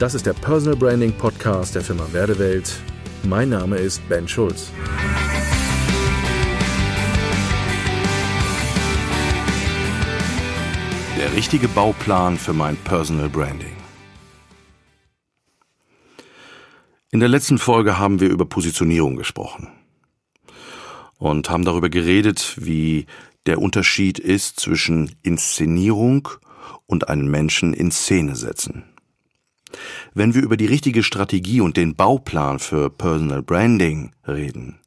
Das ist der Personal Branding Podcast der Firma Werdewelt. Mein Name ist Ben Schulz. Der richtige Bauplan für mein Personal Branding. In der letzten Folge haben wir über Positionierung gesprochen und haben darüber geredet, wie der Unterschied ist zwischen Inszenierung und einen Menschen in Szene setzen. Wenn wir über die richtige Strategie und den Bauplan für Personal Branding reden,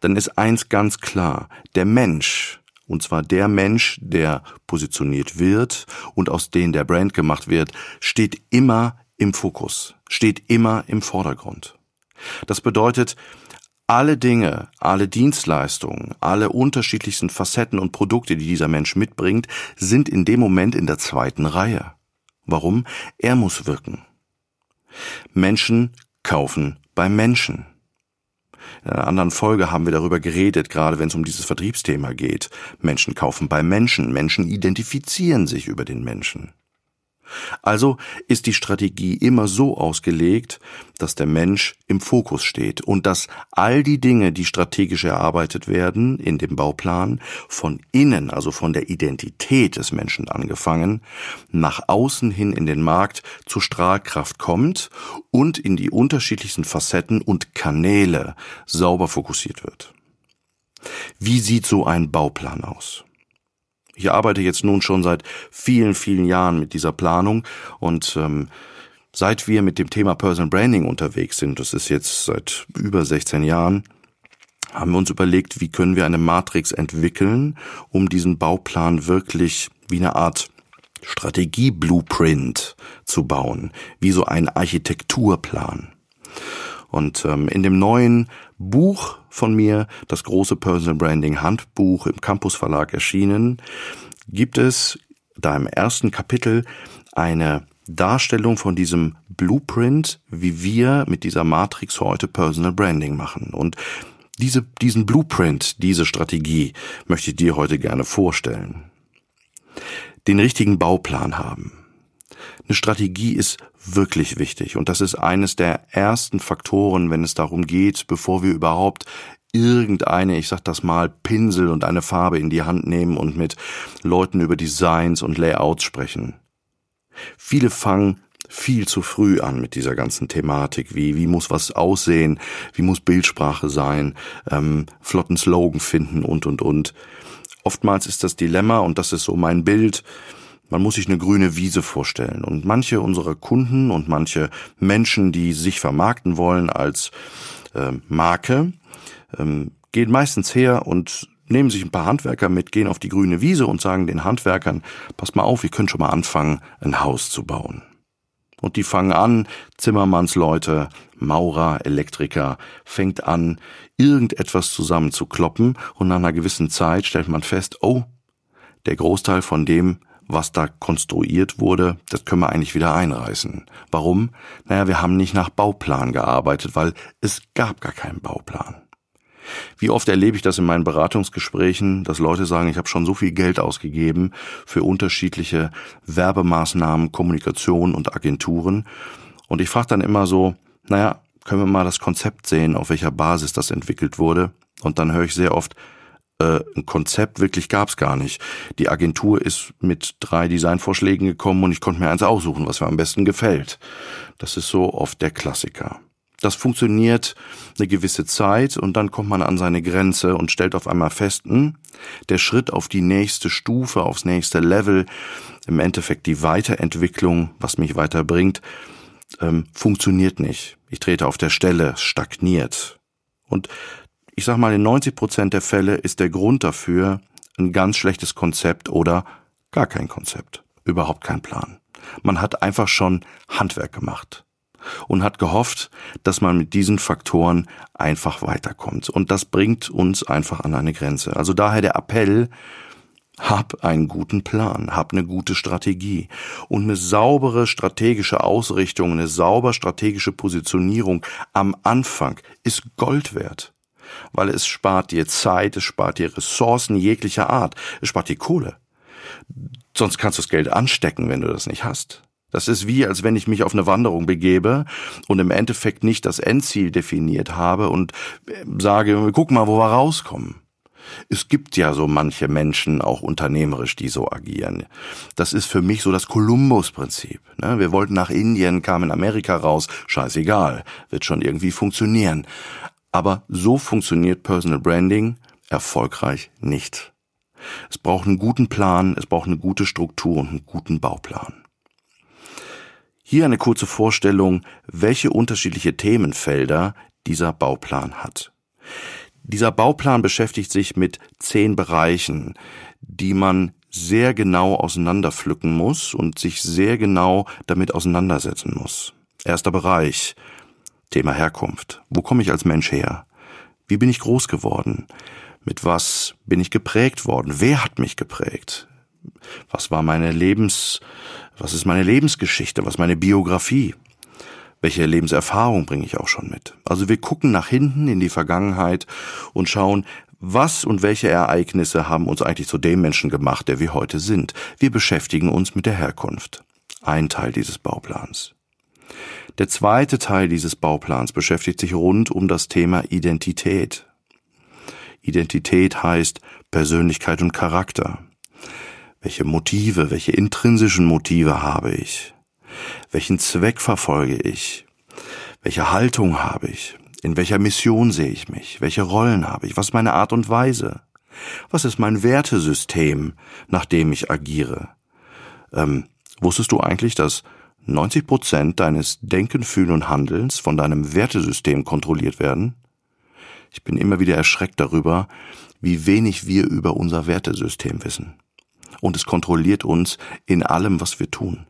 dann ist eins ganz klar, der Mensch, und zwar der Mensch, der positioniert wird und aus dem der Brand gemacht wird, steht immer im Fokus, steht immer im Vordergrund. Das bedeutet, alle Dinge, alle Dienstleistungen, alle unterschiedlichsten Facetten und Produkte, die dieser Mensch mitbringt, sind in dem Moment in der zweiten Reihe. Warum? Er muss wirken. Menschen kaufen bei Menschen. In einer anderen Folge haben wir darüber geredet, gerade wenn es um dieses Vertriebsthema geht. Menschen kaufen bei Menschen, Menschen identifizieren sich über den Menschen. Also ist die Strategie immer so ausgelegt, dass der Mensch im Fokus steht und dass all die Dinge, die strategisch erarbeitet werden in dem Bauplan, von innen, also von der Identität des Menschen angefangen, nach außen hin in den Markt zur Strahlkraft kommt und in die unterschiedlichsten Facetten und Kanäle sauber fokussiert wird. Wie sieht so ein Bauplan aus? Ich arbeite jetzt nun schon seit vielen, vielen Jahren mit dieser Planung und ähm, seit wir mit dem Thema Personal Branding unterwegs sind, das ist jetzt seit über 16 Jahren, haben wir uns überlegt, wie können wir eine Matrix entwickeln, um diesen Bauplan wirklich wie eine Art Strategie-Blueprint zu bauen, wie so ein Architekturplan. Und ähm, in dem neuen Buch von mir, das große Personal Branding Handbuch im Campus Verlag erschienen, gibt es da im ersten Kapitel eine Darstellung von diesem Blueprint, wie wir mit dieser Matrix heute Personal Branding machen. Und diese, diesen Blueprint, diese Strategie möchte ich dir heute gerne vorstellen. Den richtigen Bauplan haben. Eine Strategie ist wirklich wichtig und das ist eines der ersten Faktoren, wenn es darum geht, bevor wir überhaupt irgendeine, ich sag das mal, Pinsel und eine Farbe in die Hand nehmen und mit Leuten über Designs und Layouts sprechen. Viele fangen viel zu früh an mit dieser ganzen Thematik. Wie, wie muss was aussehen? Wie muss Bildsprache sein? Ähm, flotten Slogan finden und, und, und. Oftmals ist das Dilemma, und das ist so mein Bild, man muss sich eine grüne Wiese vorstellen. Und manche unserer Kunden und manche Menschen, die sich vermarkten wollen als äh, Marke, ähm, gehen meistens her und nehmen sich ein paar Handwerker mit, gehen auf die grüne Wiese und sagen den Handwerkern, passt mal auf, ihr könnt schon mal anfangen, ein Haus zu bauen. Und die fangen an, Zimmermannsleute, Maurer, Elektriker, fängt an, irgendetwas zusammenzukloppen und nach einer gewissen Zeit stellt man fest, oh, der Großteil von dem, was da konstruiert wurde, das können wir eigentlich wieder einreißen. Warum? Naja, wir haben nicht nach Bauplan gearbeitet, weil es gab gar keinen Bauplan. Wie oft erlebe ich das in meinen Beratungsgesprächen, dass Leute sagen, ich habe schon so viel Geld ausgegeben für unterschiedliche Werbemaßnahmen, Kommunikation und Agenturen. Und ich frage dann immer so, naja, können wir mal das Konzept sehen, auf welcher Basis das entwickelt wurde? Und dann höre ich sehr oft, äh, ein Konzept wirklich gab's gar nicht. Die Agentur ist mit drei Designvorschlägen gekommen und ich konnte mir eins aussuchen, was mir am besten gefällt. Das ist so oft der Klassiker. Das funktioniert eine gewisse Zeit und dann kommt man an seine Grenze und stellt auf einmal fest, hm, der Schritt auf die nächste Stufe, aufs nächste Level, im Endeffekt die Weiterentwicklung, was mich weiterbringt, ähm, funktioniert nicht. Ich trete auf der Stelle, stagniert. Und ich sag mal, in 90 Prozent der Fälle ist der Grund dafür ein ganz schlechtes Konzept oder gar kein Konzept. Überhaupt kein Plan. Man hat einfach schon Handwerk gemacht und hat gehofft, dass man mit diesen Faktoren einfach weiterkommt. Und das bringt uns einfach an eine Grenze. Also daher der Appell, hab einen guten Plan, hab eine gute Strategie und eine saubere strategische Ausrichtung, eine sauber strategische Positionierung am Anfang ist Gold wert weil es spart dir Zeit, es spart dir Ressourcen jeglicher Art, es spart dir Kohle. Sonst kannst du das Geld anstecken, wenn du das nicht hast. Das ist wie, als wenn ich mich auf eine Wanderung begebe und im Endeffekt nicht das Endziel definiert habe und äh, sage, guck mal, wo wir rauskommen. Es gibt ja so manche Menschen, auch unternehmerisch, die so agieren. Das ist für mich so das Kolumbus-Prinzip. Ne? Wir wollten nach Indien, kamen in Amerika raus, scheißegal, wird schon irgendwie funktionieren. Aber so funktioniert Personal Branding erfolgreich nicht. Es braucht einen guten Plan, es braucht eine gute Struktur und einen guten Bauplan. Hier eine kurze Vorstellung, welche unterschiedliche Themenfelder dieser Bauplan hat. Dieser Bauplan beschäftigt sich mit zehn Bereichen, die man sehr genau auseinanderpflücken muss und sich sehr genau damit auseinandersetzen muss. Erster Bereich. Thema Herkunft. Wo komme ich als Mensch her? Wie bin ich groß geworden? Mit was bin ich geprägt worden? Wer hat mich geprägt? Was war meine Lebens, was ist meine Lebensgeschichte? Was meine Biografie? welche Lebenserfahrung bringe ich auch schon mit. Also wir gucken nach hinten in die Vergangenheit und schauen, was und welche Ereignisse haben uns eigentlich zu dem Menschen gemacht, der wir heute sind. Wir beschäftigen uns mit der Herkunft. Ein Teil dieses Bauplans. Der zweite Teil dieses Bauplans beschäftigt sich rund um das Thema Identität. Identität heißt Persönlichkeit und Charakter. Welche Motive, welche intrinsischen Motive habe ich? Welchen Zweck verfolge ich? Welche Haltung habe ich? In welcher Mission sehe ich mich? Welche Rollen habe ich? Was ist meine Art und Weise? Was ist mein Wertesystem, nach dem ich agiere? Ähm, wusstest du eigentlich, dass 90 Prozent deines Denken, Fühlen und Handelns von deinem Wertesystem kontrolliert werden? Ich bin immer wieder erschreckt darüber, wie wenig wir über unser Wertesystem wissen. Und es kontrolliert uns in allem, was wir tun.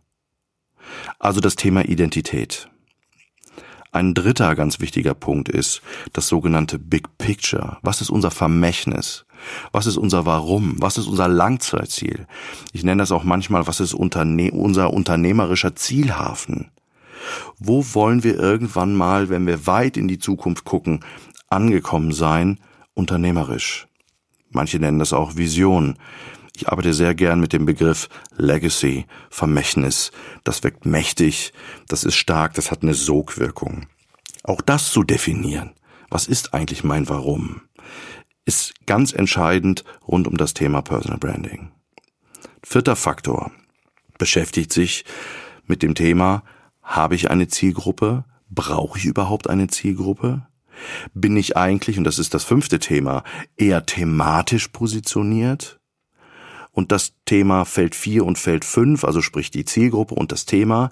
Also das Thema Identität. Ein dritter ganz wichtiger Punkt ist das sogenannte Big Picture. Was ist unser Vermächtnis? Was ist unser Warum? Was ist unser Langzeitziel? Ich nenne das auch manchmal, was ist unterne unser unternehmerischer Zielhafen? Wo wollen wir irgendwann mal, wenn wir weit in die Zukunft gucken, angekommen sein, unternehmerisch? Manche nennen das auch Vision. Ich arbeite sehr gern mit dem Begriff Legacy, Vermächtnis. Das wirkt mächtig, das ist stark, das hat eine Sogwirkung. Auch das zu definieren, was ist eigentlich mein Warum, ist ganz entscheidend rund um das Thema Personal Branding. Vierter Faktor beschäftigt sich mit dem Thema, habe ich eine Zielgruppe? Brauche ich überhaupt eine Zielgruppe? Bin ich eigentlich, und das ist das fünfte Thema, eher thematisch positioniert? Und das Thema Feld 4 und Feld 5, also sprich die Zielgruppe und das Thema,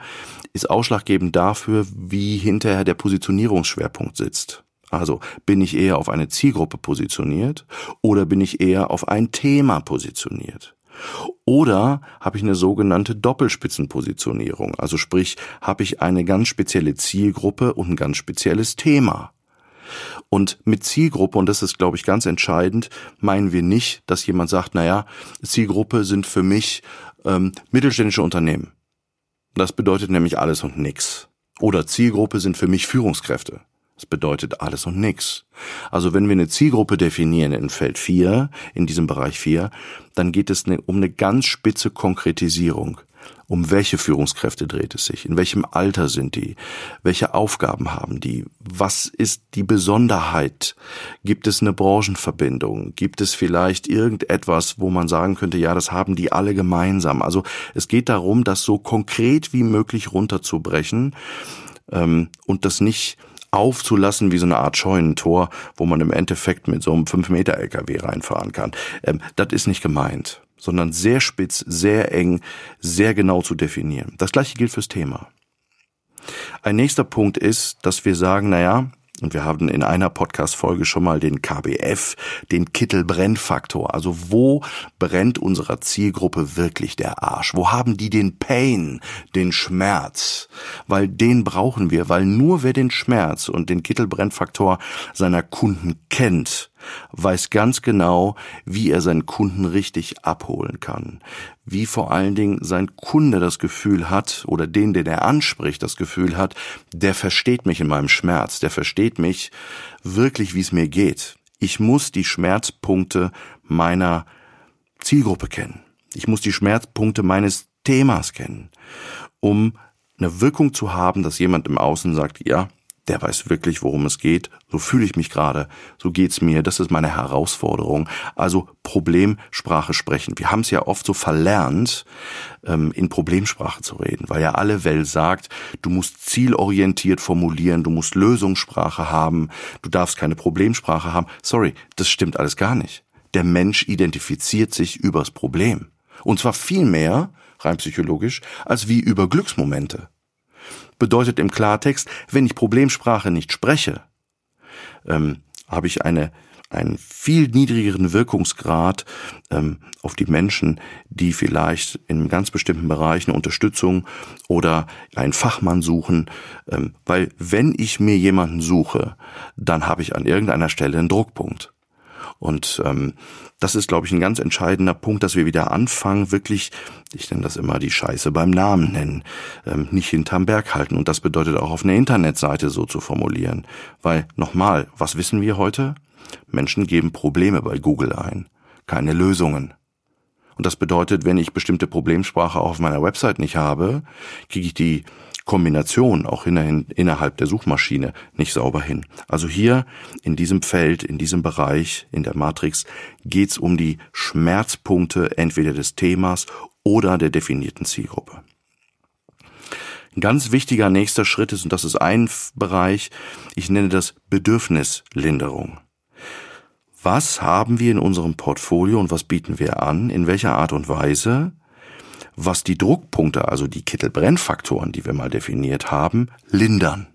ist ausschlaggebend dafür, wie hinterher der Positionierungsschwerpunkt sitzt. Also bin ich eher auf eine Zielgruppe positioniert oder bin ich eher auf ein Thema positioniert? Oder habe ich eine sogenannte Doppelspitzenpositionierung, also sprich, habe ich eine ganz spezielle Zielgruppe und ein ganz spezielles Thema. Und mit Zielgruppe, und das ist, glaube ich, ganz entscheidend, meinen wir nicht, dass jemand sagt, naja, Zielgruppe sind für mich ähm, mittelständische Unternehmen. Das bedeutet nämlich alles und nix. Oder Zielgruppe sind für mich Führungskräfte. Das bedeutet alles und nix. Also wenn wir eine Zielgruppe definieren in Feld 4, in diesem Bereich 4, dann geht es um eine ganz spitze Konkretisierung. Um welche Führungskräfte dreht es sich? In welchem Alter sind die? Welche Aufgaben haben die? Was ist die Besonderheit? Gibt es eine Branchenverbindung? Gibt es vielleicht irgendetwas, wo man sagen könnte, ja, das haben die alle gemeinsam? Also es geht darum, das so konkret wie möglich runterzubrechen ähm, und das nicht aufzulassen wie so eine Art Scheunentor, wo man im Endeffekt mit so einem 5-Meter-LKW reinfahren kann. Ähm, das ist nicht gemeint sondern sehr spitz, sehr eng, sehr genau zu definieren. Das gleiche gilt fürs Thema. Ein nächster Punkt ist, dass wir sagen, naja, und wir haben in einer Podcast-Folge schon mal den KBF, den Kittelbrennfaktor. Also wo brennt unserer Zielgruppe wirklich der Arsch? Wo haben die den Pain, den Schmerz? Weil den brauchen wir, weil nur wer den Schmerz und den Kittelbrennfaktor seiner Kunden kennt, weiß ganz genau, wie er seinen Kunden richtig abholen kann. Wie vor allen Dingen sein Kunde das Gefühl hat oder den, den er anspricht, das Gefühl hat, der versteht mich in meinem Schmerz, der versteht mich wirklich, wie es mir geht. Ich muss die Schmerzpunkte meiner Zielgruppe kennen. Ich muss die Schmerzpunkte meines Themas kennen. um eine Wirkung zu haben, dass jemand im Außen sagt, ja, der weiß wirklich, worum es geht, so fühle ich mich gerade, so geht's mir, das ist meine Herausforderung. Also Problemsprache sprechen. Wir haben es ja oft so verlernt, ähm, in Problemsprache zu reden, weil ja alle Welt sagt, du musst zielorientiert formulieren, du musst Lösungssprache haben, du darfst keine Problemsprache haben. Sorry, das stimmt alles gar nicht. Der Mensch identifiziert sich übers Problem. Und zwar viel mehr, rein psychologisch, als wie über Glücksmomente. Bedeutet im Klartext, wenn ich Problemsprache nicht spreche, ähm, habe ich eine einen viel niedrigeren Wirkungsgrad ähm, auf die Menschen, die vielleicht in ganz bestimmten Bereichen Unterstützung oder einen Fachmann suchen, ähm, weil wenn ich mir jemanden suche, dann habe ich an irgendeiner Stelle einen Druckpunkt. Und ähm, das ist, glaube ich, ein ganz entscheidender Punkt, dass wir wieder anfangen, wirklich, ich nenne das immer die Scheiße beim Namen nennen, ähm, nicht hinterm Berg halten. Und das bedeutet auch auf einer Internetseite so zu formulieren. Weil, nochmal, was wissen wir heute? Menschen geben Probleme bei Google ein, keine Lösungen. Und das bedeutet, wenn ich bestimmte Problemsprache auch auf meiner Website nicht habe, kriege ich die Kombination auch innerhalb der Suchmaschine nicht sauber hin. Also hier in diesem Feld, in diesem Bereich, in der Matrix geht's um die Schmerzpunkte entweder des Themas oder der definierten Zielgruppe. Ein ganz wichtiger nächster Schritt ist, und das ist ein Bereich, ich nenne das Bedürfnislinderung. Was haben wir in unserem Portfolio und was bieten wir an? In welcher Art und Weise? Was die Druckpunkte, also die Kittelbrennfaktoren, die wir mal definiert haben, lindern.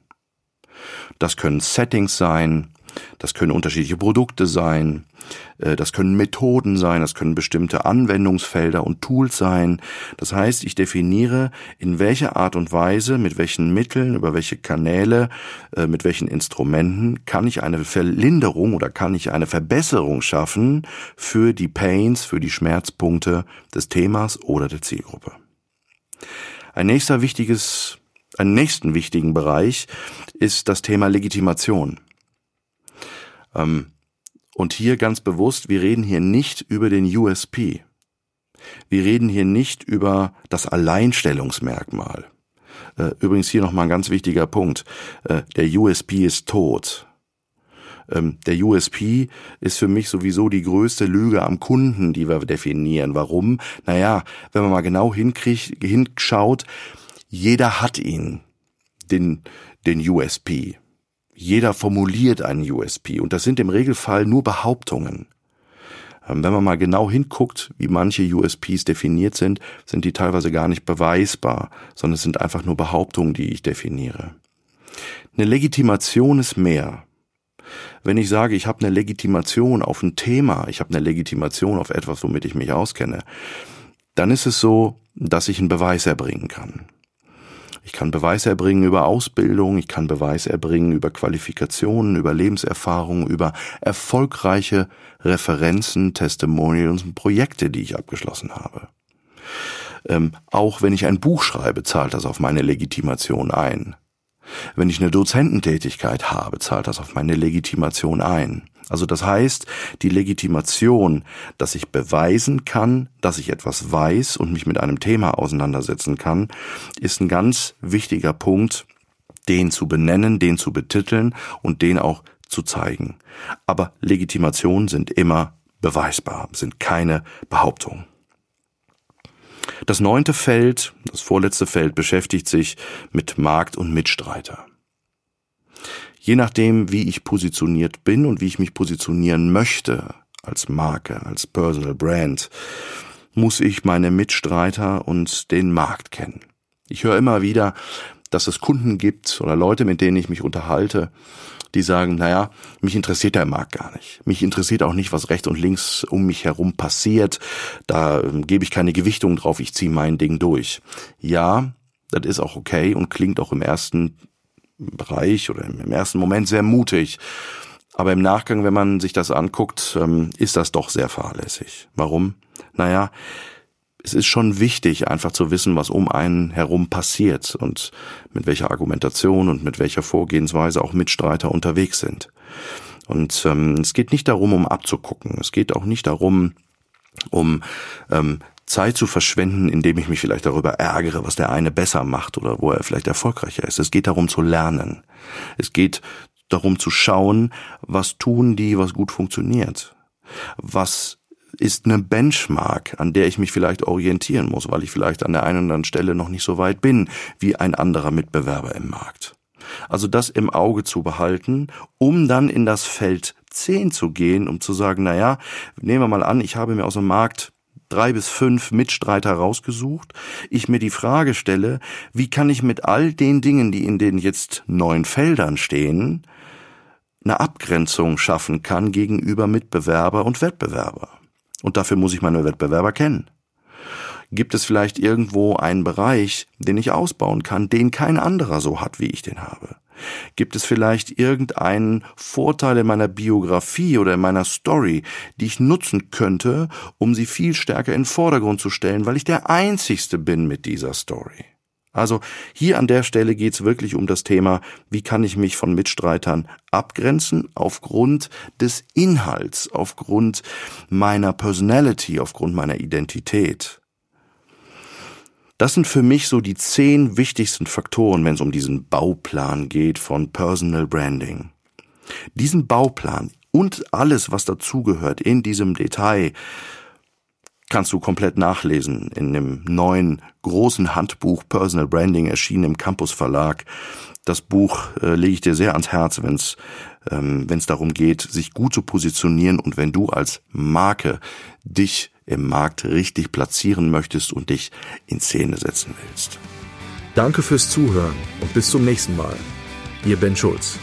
Das können Settings sein, das können unterschiedliche Produkte sein, äh, das können Methoden sein, das können bestimmte Anwendungsfelder und Tools sein. Das heißt, ich definiere, in welcher Art und Weise, mit welchen Mitteln, über welche Kanäle, äh, mit welchen Instrumenten kann ich eine Verlinderung oder kann ich eine Verbesserung schaffen für die Pains, für die Schmerzpunkte des Themas oder der Zielgruppe. Ein nächster wichtiges, einen nächsten wichtigen Bereich ist das Thema Legitimation. Ähm, und hier ganz bewusst, wir reden hier nicht über den USP. Wir reden hier nicht über das Alleinstellungsmerkmal. Äh, übrigens hier nochmal ein ganz wichtiger Punkt. Äh, der USP ist tot. Ähm, der USP ist für mich sowieso die größte Lüge am Kunden, die wir definieren. Warum? Naja, wenn man mal genau hinkriegt, hinschaut, jeder hat ihn, den, den USP. Jeder formuliert einen USP und das sind im Regelfall nur Behauptungen. Ähm, wenn man mal genau hinguckt, wie manche USPs definiert sind, sind die teilweise gar nicht beweisbar, sondern es sind einfach nur Behauptungen, die ich definiere. Eine Legitimation ist mehr. Wenn ich sage, ich habe eine Legitimation auf ein Thema, ich habe eine Legitimation auf etwas, womit ich mich auskenne, dann ist es so, dass ich einen Beweis erbringen kann. Ich kann Beweis erbringen über Ausbildung, ich kann Beweis erbringen über Qualifikationen, über Lebenserfahrung, über erfolgreiche Referenzen, Testimonials und Projekte, die ich abgeschlossen habe. Ähm, auch wenn ich ein Buch schreibe, zahlt das auf meine Legitimation ein. Wenn ich eine Dozententätigkeit habe, zahlt das auf meine Legitimation ein. Also das heißt, die Legitimation, dass ich beweisen kann, dass ich etwas weiß und mich mit einem Thema auseinandersetzen kann, ist ein ganz wichtiger Punkt, den zu benennen, den zu betiteln und den auch zu zeigen. Aber Legitimationen sind immer beweisbar, sind keine Behauptungen. Das neunte Feld, das vorletzte Feld, beschäftigt sich mit Markt und Mitstreiter. Je nachdem, wie ich positioniert bin und wie ich mich positionieren möchte, als Marke, als Personal Brand, muss ich meine Mitstreiter und den Markt kennen. Ich höre immer wieder, dass es Kunden gibt oder Leute, mit denen ich mich unterhalte, die sagen, naja, mich interessiert der Markt gar nicht. Mich interessiert auch nicht, was rechts und links um mich herum passiert. Da äh, gebe ich keine Gewichtung drauf, ich ziehe mein Ding durch. Ja, das ist auch okay und klingt auch im ersten Bereich oder im ersten Moment sehr mutig. Aber im Nachgang, wenn man sich das anguckt, ähm, ist das doch sehr fahrlässig. Warum? Naja, es ist schon wichtig, einfach zu wissen, was um einen herum passiert und mit welcher Argumentation und mit welcher Vorgehensweise auch Mitstreiter unterwegs sind. Und ähm, es geht nicht darum, um abzugucken. Es geht auch nicht darum, um ähm, Zeit zu verschwenden, indem ich mich vielleicht darüber ärgere, was der eine besser macht oder wo er vielleicht erfolgreicher ist. Es geht darum zu lernen. Es geht darum zu schauen, was tun die, was gut funktioniert. Was ist eine Benchmark, an der ich mich vielleicht orientieren muss, weil ich vielleicht an der einen oder anderen Stelle noch nicht so weit bin wie ein anderer Mitbewerber im Markt. Also das im Auge zu behalten, um dann in das Feld 10 zu gehen, um zu sagen, na ja, nehmen wir mal an, ich habe mir aus dem Markt drei bis fünf Mitstreiter rausgesucht, ich mir die Frage stelle, wie kann ich mit all den Dingen, die in den jetzt neuen Feldern stehen, eine Abgrenzung schaffen kann gegenüber Mitbewerber und Wettbewerber. Und dafür muss ich meine Wettbewerber kennen. Gibt es vielleicht irgendwo einen Bereich, den ich ausbauen kann, den kein anderer so hat, wie ich den habe? Gibt es vielleicht irgendeinen Vorteil in meiner Biografie oder in meiner Story, die ich nutzen könnte, um sie viel stärker in den Vordergrund zu stellen, weil ich der Einzigste bin mit dieser Story? Also hier an der Stelle geht es wirklich um das Thema, wie kann ich mich von Mitstreitern abgrenzen aufgrund des Inhalts, aufgrund meiner Personality, aufgrund meiner Identität. Das sind für mich so die zehn wichtigsten Faktoren, wenn es um diesen Bauplan geht von Personal Branding. Diesen Bauplan und alles, was dazugehört in diesem Detail, kannst du komplett nachlesen in dem neuen großen Handbuch Personal Branding erschienen im Campus Verlag. Das Buch äh, lege ich dir sehr ans Herz, wenn es ähm, wenn es darum geht, sich gut zu positionieren und wenn du als Marke dich im Markt richtig platzieren möchtest und dich in Szene setzen willst. Danke fürs Zuhören und bis zum nächsten Mal. Ihr Ben Schulz.